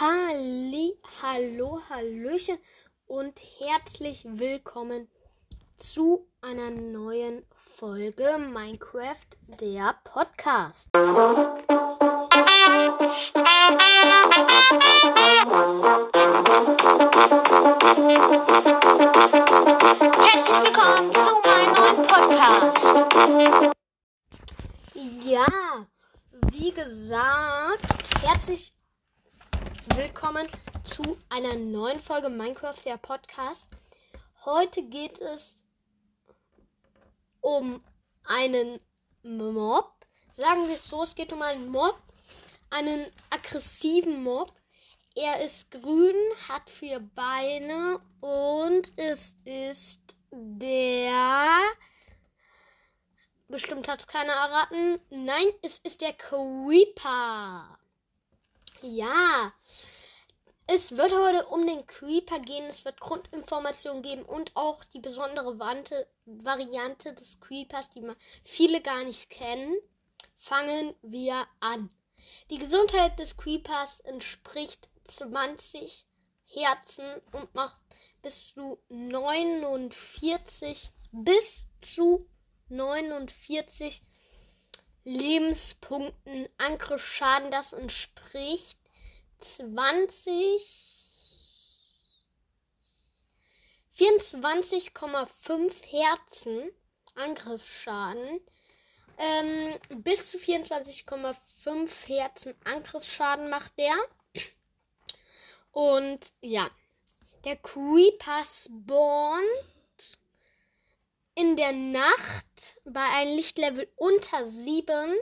Halli, hallo, hallöchen und herzlich willkommen zu einer neuen Folge Minecraft, der Podcast. Herzlich willkommen zu meinem neuen Podcast. Ja, wie gesagt, herzlich willkommen zu einer neuen Folge Minecraft, der Podcast. Heute geht es um einen Mob. Sagen wir es so, es geht um einen Mob, einen aggressiven Mob. Er ist grün, hat vier Beine und es ist der. Bestimmt hat es keiner erraten. Nein, es ist der Creeper. Ja. Es wird heute um den Creeper gehen. Es wird Grundinformationen geben und auch die besondere Wante, Variante des Creepers, die viele gar nicht kennen. Fangen wir an. Die Gesundheit des Creepers entspricht 20 Herzen und macht bis zu 49 bis zu 49 Lebenspunkten Angriffsschaden. Das entspricht 20 24,5 Herzen Angriffsschaden. Ähm, bis zu 24,5 Herzen Angriffsschaden macht der. Und ja, der Creeper spawnt in der Nacht bei einem Lichtlevel unter 7.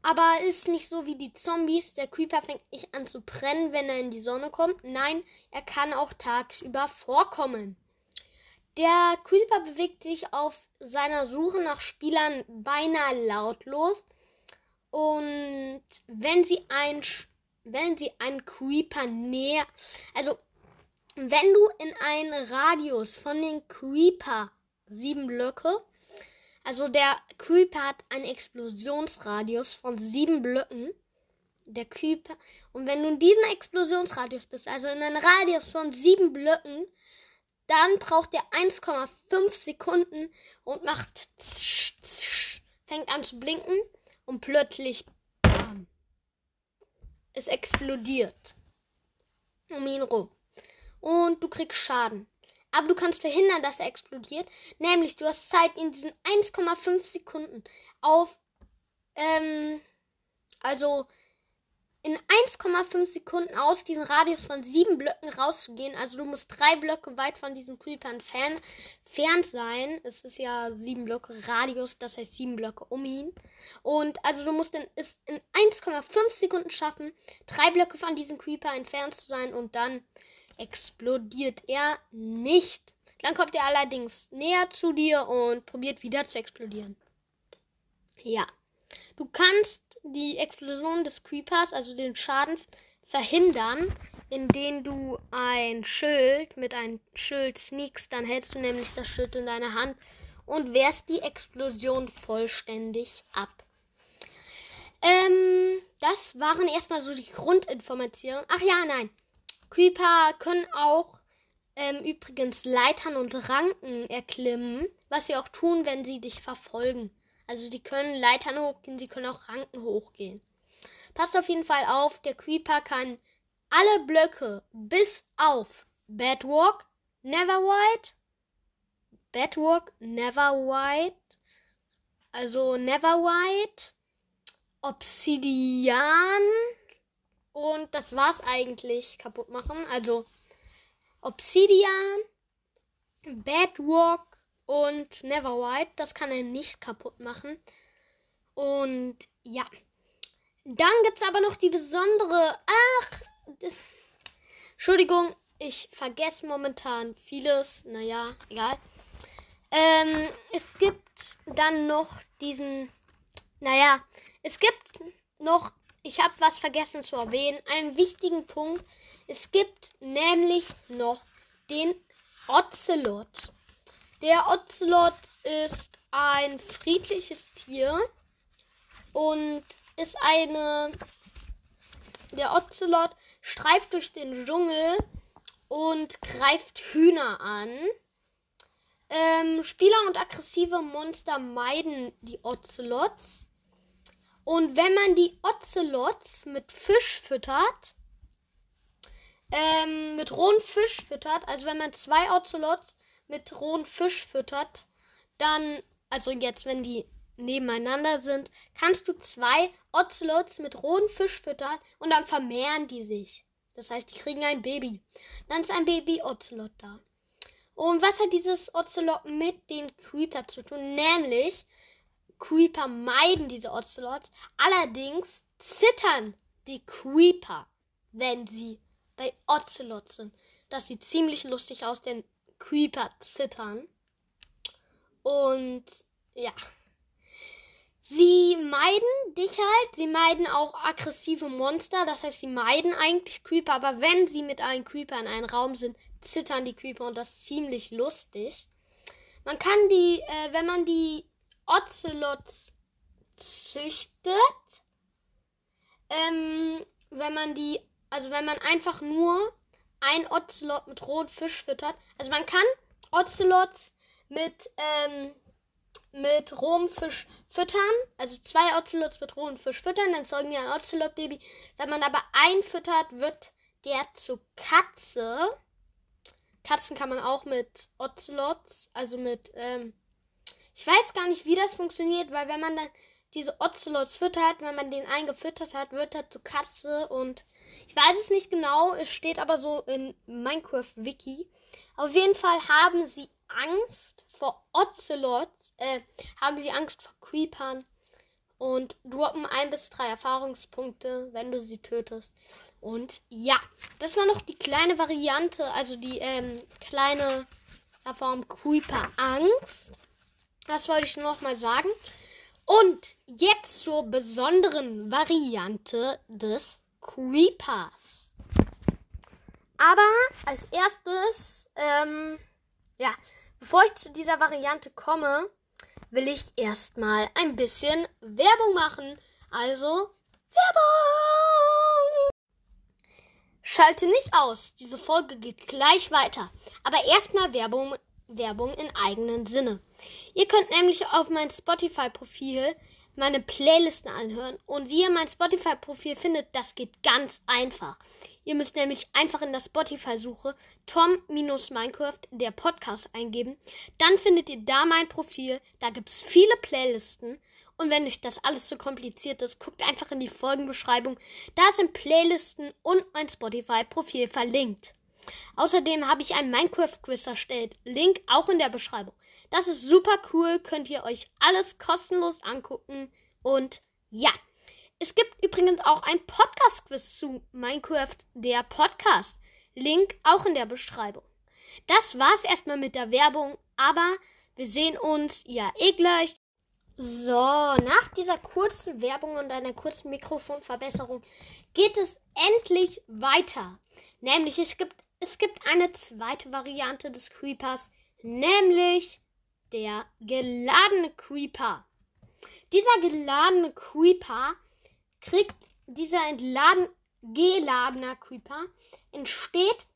Aber ist nicht so wie die Zombies. Der Creeper fängt nicht an zu brennen, wenn er in die Sonne kommt. Nein, er kann auch tagsüber vorkommen. Der Creeper bewegt sich auf seiner Suche nach Spielern beinahe lautlos. Und wenn sie ein, wenn sie einen Creeper näher, also wenn du in einen Radius von den Creeper sieben Blöcke. Also der Creeper hat einen Explosionsradius von sieben Blöcken. Der Creeper. Und wenn du in diesem Explosionsradius bist, also in einem Radius von sieben Blöcken, dann braucht er 1,5 Sekunden und macht fängt an zu blinken und plötzlich bam, es explodiert um ihn rum. Und du kriegst Schaden. Aber du kannst verhindern, dass er explodiert. Nämlich, du hast Zeit in diesen 1,5 Sekunden auf, ähm, also in 1,5 Sekunden aus diesem Radius von sieben Blöcken rauszugehen. Also du musst drei Blöcke weit von diesen Creeper entfernt fern sein. Es ist ja sieben Blöcke Radius, das heißt sieben Blöcke um ihn. Und also du musst es in 1,5 Sekunden schaffen, drei Blöcke von diesem Creeper entfernt zu sein und dann explodiert er nicht. Dann kommt er allerdings näher zu dir und probiert wieder zu explodieren. Ja. Du kannst die Explosion des Creepers, also den Schaden, verhindern, indem du ein Schild mit einem Schild sneakst. Dann hältst du nämlich das Schild in deiner Hand und wehrst die Explosion vollständig ab. Ähm, das waren erstmal so die Grundinformationen. Ach ja, nein. Creeper können auch ähm, übrigens Leitern und Ranken erklimmen, was sie auch tun, wenn sie dich verfolgen. Also sie können Leitern hochgehen, sie können auch Ranken hochgehen. Passt auf jeden Fall auf, der Creeper kann alle Blöcke bis auf Bedrock, Neverwhite, Bedrock, Neverwhite, also Neverwhite, Obsidian, und das war's eigentlich kaputt machen. Also Obsidian, Bedrock und Neverwhite. Das kann er nicht kaputt machen. Und ja. Dann gibt's aber noch die besondere. Ach. Entschuldigung, ich vergesse momentan vieles. Naja, egal. Ähm, es gibt dann noch diesen. Naja, es gibt noch ich habe was vergessen zu erwähnen, einen wichtigen Punkt. Es gibt nämlich noch den Ocelot. Der Ocelot ist ein friedliches Tier und ist eine. Der Ocelot streift durch den Dschungel und greift Hühner an. Ähm, Spieler und aggressive Monster meiden die Ocelots. Und wenn man die Ocelots mit Fisch füttert, ähm, mit rohen Fisch füttert, also wenn man zwei Ocelots mit rohen Fisch füttert, dann, also jetzt, wenn die nebeneinander sind, kannst du zwei Ocelots mit rohen Fisch füttern und dann vermehren die sich. Das heißt, die kriegen ein Baby. Dann ist ein Baby Ocelot da. Und was hat dieses Ocelot mit den Creeper zu tun? Nämlich, Creeper meiden diese Ocelots. Allerdings zittern die Creeper, wenn sie bei Ocelots sind. Das sieht ziemlich lustig aus, denn Creeper zittern. Und ja. Sie meiden dich halt, sie meiden auch aggressive Monster, das heißt, sie meiden eigentlich Creeper, aber wenn sie mit einem Creeper in einem Raum sind, zittern die Creeper und das ist ziemlich lustig. Man kann die, äh, wenn man die Ocelots züchtet, ähm, wenn man die, also wenn man einfach nur ein Ocelot mit rohem Fisch füttert, also man kann Ocelots mit, ähm, mit rohem Fisch füttern, also zwei Ocelots mit rohem Fisch füttern, dann zeugen die ein Ocelot-Baby. Wenn man aber einen füttert, wird der zu Katze. Katzen kann man auch mit Ocelots, also mit, ähm, ich weiß gar nicht, wie das funktioniert, weil wenn man dann diese Ocelots füttert, wenn man den eingefüttert hat, wird er zu Katze und ich weiß es nicht genau, es steht aber so in Minecraft Wiki. Auf jeden Fall haben sie Angst vor Ocelots, äh, haben sie Angst vor Creepern und droppen ein bis drei Erfahrungspunkte, wenn du sie tötest. Und ja, das war noch die kleine Variante, also die ähm, kleine Form Creeper Angst. Das wollte ich nur noch mal sagen. Und jetzt zur besonderen Variante des Creepers. Aber als erstes, ähm, ja, bevor ich zu dieser Variante komme, will ich erstmal ein bisschen Werbung machen. Also Werbung! Schalte nicht aus. Diese Folge geht gleich weiter. Aber erstmal Werbung, Werbung in eigenen Sinne. Ihr könnt nämlich auf mein Spotify-Profil meine Playlisten anhören. Und wie ihr mein Spotify-Profil findet, das geht ganz einfach. Ihr müsst nämlich einfach in der Spotify-Suche Tom-Minecraft, der Podcast, eingeben. Dann findet ihr da mein Profil. Da gibt es viele Playlisten. Und wenn euch das alles zu kompliziert ist, guckt einfach in die Folgenbeschreibung. Da sind Playlisten und mein Spotify-Profil verlinkt. Außerdem habe ich ein Minecraft-Quiz erstellt. Link auch in der Beschreibung. Das ist super cool. Könnt ihr euch alles kostenlos angucken. Und ja. Es gibt übrigens auch ein Podcast-Quiz zu Minecraft, der Podcast. Link auch in der Beschreibung. Das war's erstmal mit der Werbung, aber wir sehen uns ja eh gleich. So, nach dieser kurzen Werbung und einer kurzen Mikrofonverbesserung geht es endlich weiter. Nämlich es gibt, es gibt eine zweite Variante des Creepers, nämlich der geladene Creeper. Dieser geladene Creeper kriegt dieser entladen, geladener Creeper entsteht,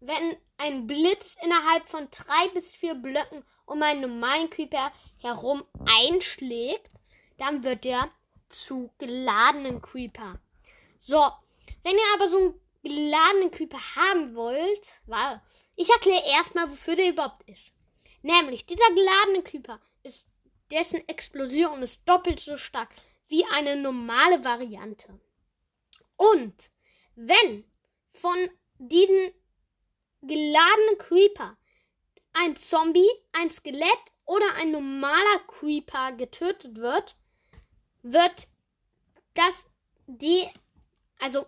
wenn ein Blitz innerhalb von drei bis vier Blöcken um einen normalen Creeper herum einschlägt, dann wird er zu geladenen Creeper. So, wenn ihr aber so einen geladenen Creeper haben wollt, weil ich erkläre erstmal, wofür der überhaupt ist. Nämlich, dieser geladene Creeper ist, dessen Explosion ist doppelt so stark wie eine normale Variante. Und wenn von diesen geladenen Creeper ein Zombie, ein Skelett oder ein normaler Creeper getötet wird, wird das die, also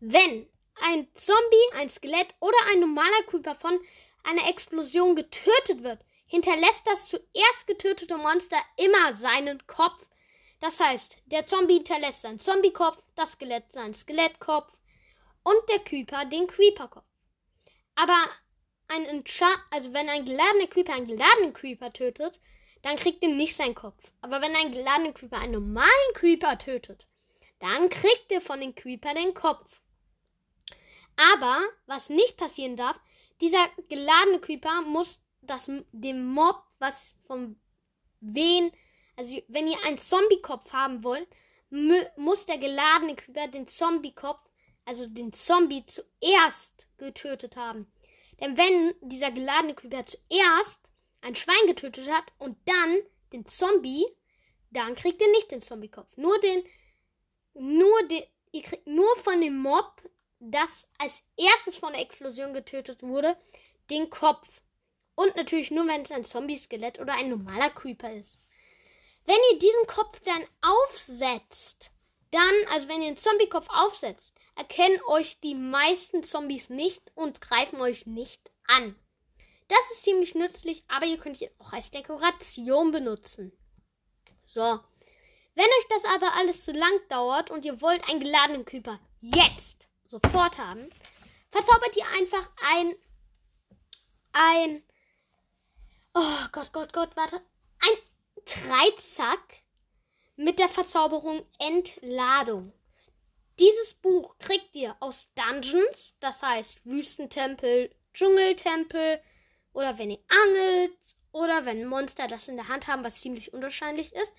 wenn ein Zombie, ein Skelett oder ein normaler Creeper von einer Explosion getötet wird, hinterlässt das zuerst getötete Monster immer seinen Kopf. Das heißt, der Zombie hinterlässt seinen Zombiekopf, das Skelett seinen Skelettkopf und der Creeper den Creeperkopf. Aber ein Enchant, also wenn ein geladener Creeper einen geladenen Creeper tötet, dann kriegt er nicht seinen Kopf. Aber wenn ein geladener Creeper einen normalen Creeper tötet, dann kriegt er von dem Creeper den Kopf. Aber was nicht passieren darf, dieser geladene Creeper muss das, dem Mob, was vom wen, also wenn ihr einen Zombie-Kopf haben wollt, muss der geladene Creeper den Zombie-Kopf, also den Zombie zuerst getötet haben. Denn wenn dieser geladene Creeper zuerst ein Schwein getötet hat und dann den Zombie, dann kriegt ihr nicht den Zombie-Kopf. Nur den, nur den, ihr kriegt nur von dem Mob, das als erstes von der Explosion getötet wurde, den Kopf. Und natürlich nur, wenn es ein Zombie-Skelett oder ein normaler Creeper ist. Wenn ihr diesen Kopf dann aufsetzt, dann, also wenn ihr einen Zombie-Kopf aufsetzt, erkennen euch die meisten Zombies nicht und greifen euch nicht an. Das ist ziemlich nützlich, aber ihr könnt ihn auch als Dekoration benutzen. So. Wenn euch das aber alles zu lang dauert und ihr wollt einen geladenen Creeper jetzt sofort haben, verzaubert ihr einfach ein ein Oh Gott, Gott, Gott, warte. Ein Dreizack mit der Verzauberung Entladung. Dieses Buch kriegt ihr aus Dungeons, das heißt Wüstentempel, Dschungeltempel oder wenn ihr angelt oder wenn Monster das in der Hand haben, was ziemlich unwahrscheinlich ist.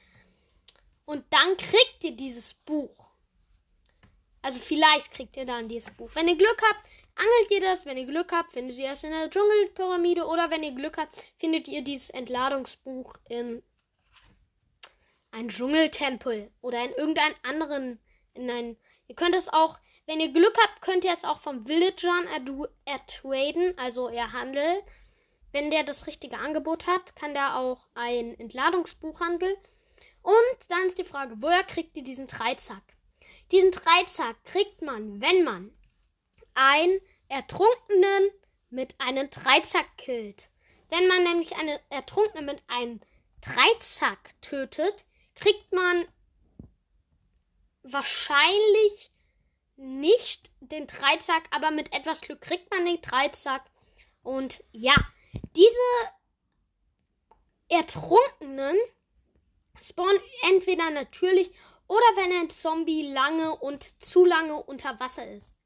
Und dann kriegt ihr dieses Buch. Also vielleicht kriegt ihr dann dieses Buch. Wenn ihr Glück habt, angelt ihr das. Wenn ihr Glück habt, findet ihr es in der Dschungelpyramide. Oder wenn ihr Glück habt, findet ihr dieses Entladungsbuch in einem Dschungeltempel. Oder in irgendeinem anderen. In ein, ihr könnt es auch, wenn ihr Glück habt, könnt ihr es auch vom Villagern ertraden. Also erhandeln. Wenn der das richtige Angebot hat, kann der auch ein Entladungsbuch handeln. Und dann ist die Frage, woher kriegt ihr diesen Dreizack? Diesen Dreizack kriegt man, wenn man einen Ertrunkenen mit einem Dreizack killt. Wenn man nämlich einen Ertrunkenen mit einem Dreizack tötet, kriegt man wahrscheinlich nicht den Dreizack, aber mit etwas Glück kriegt man den Dreizack. Und ja, diese Ertrunkenen spawnen entweder natürlich oder wenn ein Zombie lange und zu lange unter Wasser ist.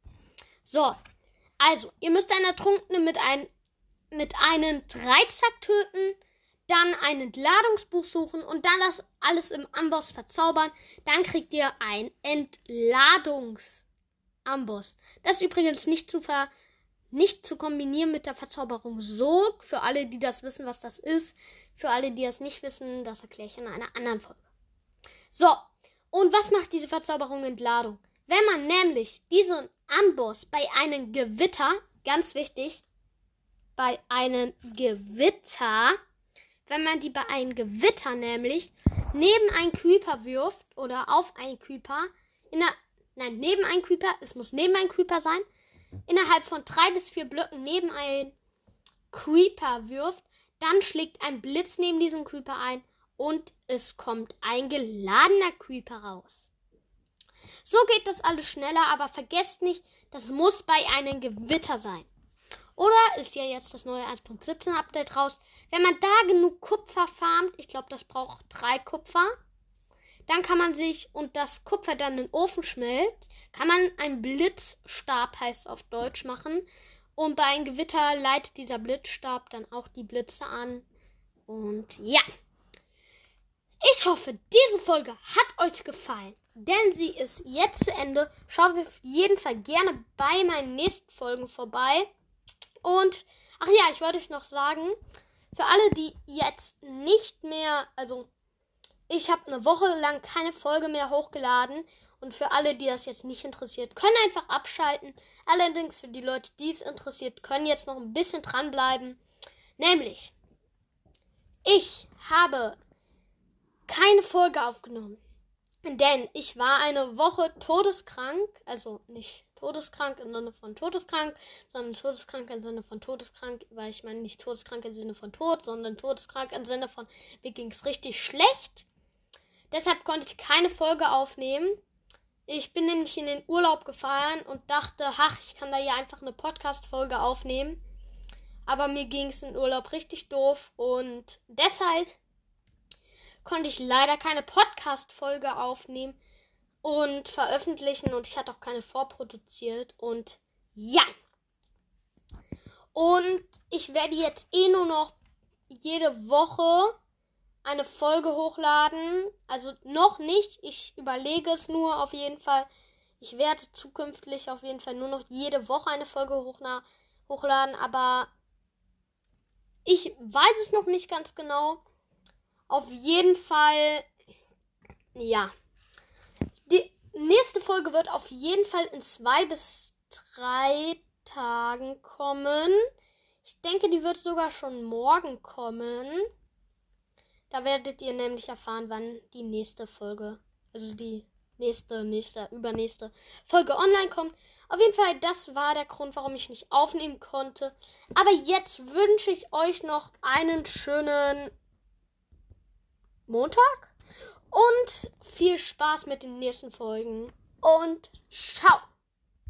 So, also, ihr müsst einen Ertrunkenen mit, ein, mit einem Dreizack töten, dann ein Entladungsbuch suchen und dann das alles im Amboss verzaubern. Dann kriegt ihr ein Entladungsamboss. Das ist übrigens nicht zu, ver nicht zu kombinieren mit der Verzauberung Sog. Für alle, die das wissen, was das ist. Für alle, die das nicht wissen, das erkläre ich in einer anderen Folge. So, und was macht diese Verzauberung Entladung? Wenn man nämlich diesen Amboss bei einem Gewitter, ganz wichtig, bei einem Gewitter, wenn man die bei einem Gewitter nämlich neben einen Creeper wirft oder auf einen Creeper, in der, nein, neben einen Creeper, es muss neben einen Creeper sein, innerhalb von drei bis vier Blöcken neben einen Creeper wirft, dann schlägt ein Blitz neben diesem Creeper ein und es kommt ein geladener Creeper raus. So geht das alles schneller, aber vergesst nicht, das muss bei einem Gewitter sein. Oder ist ja jetzt das neue 1.17 Update raus. Wenn man da genug Kupfer farmt, ich glaube, das braucht drei Kupfer, dann kann man sich und das Kupfer dann in den Ofen schmelzt, kann man einen Blitzstab, heißt es auf Deutsch, machen. Und bei einem Gewitter leitet dieser Blitzstab dann auch die Blitze an. Und ja. Ich hoffe, diese Folge hat euch gefallen, denn sie ist jetzt zu Ende. Schaut auf jeden Fall gerne bei meinen nächsten Folgen vorbei. Und, ach ja, ich wollte euch noch sagen, für alle, die jetzt nicht mehr, also ich habe eine Woche lang keine Folge mehr hochgeladen. Und für alle, die das jetzt nicht interessiert, können einfach abschalten. Allerdings für die Leute, die es interessiert, können jetzt noch ein bisschen dranbleiben. Nämlich, ich habe keine Folge aufgenommen. Denn ich war eine Woche todeskrank, also nicht todeskrank im Sinne von todeskrank, sondern todeskrank im Sinne von todeskrank, weil ich meine nicht todeskrank im Sinne von Tod, sondern todeskrank im Sinne von mir ging es richtig schlecht. Deshalb konnte ich keine Folge aufnehmen. Ich bin nämlich in den Urlaub gefahren und dachte, ach, ich kann da ja einfach eine Podcast-Folge aufnehmen. Aber mir ging es im Urlaub richtig doof und deshalb konnte ich leider keine Podcast-Folge aufnehmen und veröffentlichen und ich hatte auch keine vorproduziert. Und Ja. Und ich werde jetzt eh nur noch jede Woche eine Folge hochladen. Also noch nicht. Ich überlege es nur auf jeden Fall. Ich werde zukünftig auf jeden Fall nur noch jede Woche eine Folge hochladen. Aber ich weiß es noch nicht ganz genau. Auf jeden Fall. Ja. Die nächste Folge wird auf jeden Fall in zwei bis drei Tagen kommen. Ich denke, die wird sogar schon morgen kommen. Da werdet ihr nämlich erfahren, wann die nächste Folge, also die nächste, nächste, übernächste Folge online kommt. Auf jeden Fall, das war der Grund, warum ich nicht aufnehmen konnte. Aber jetzt wünsche ich euch noch einen schönen Montag und viel Spaß mit den nächsten Folgen. Und ciao!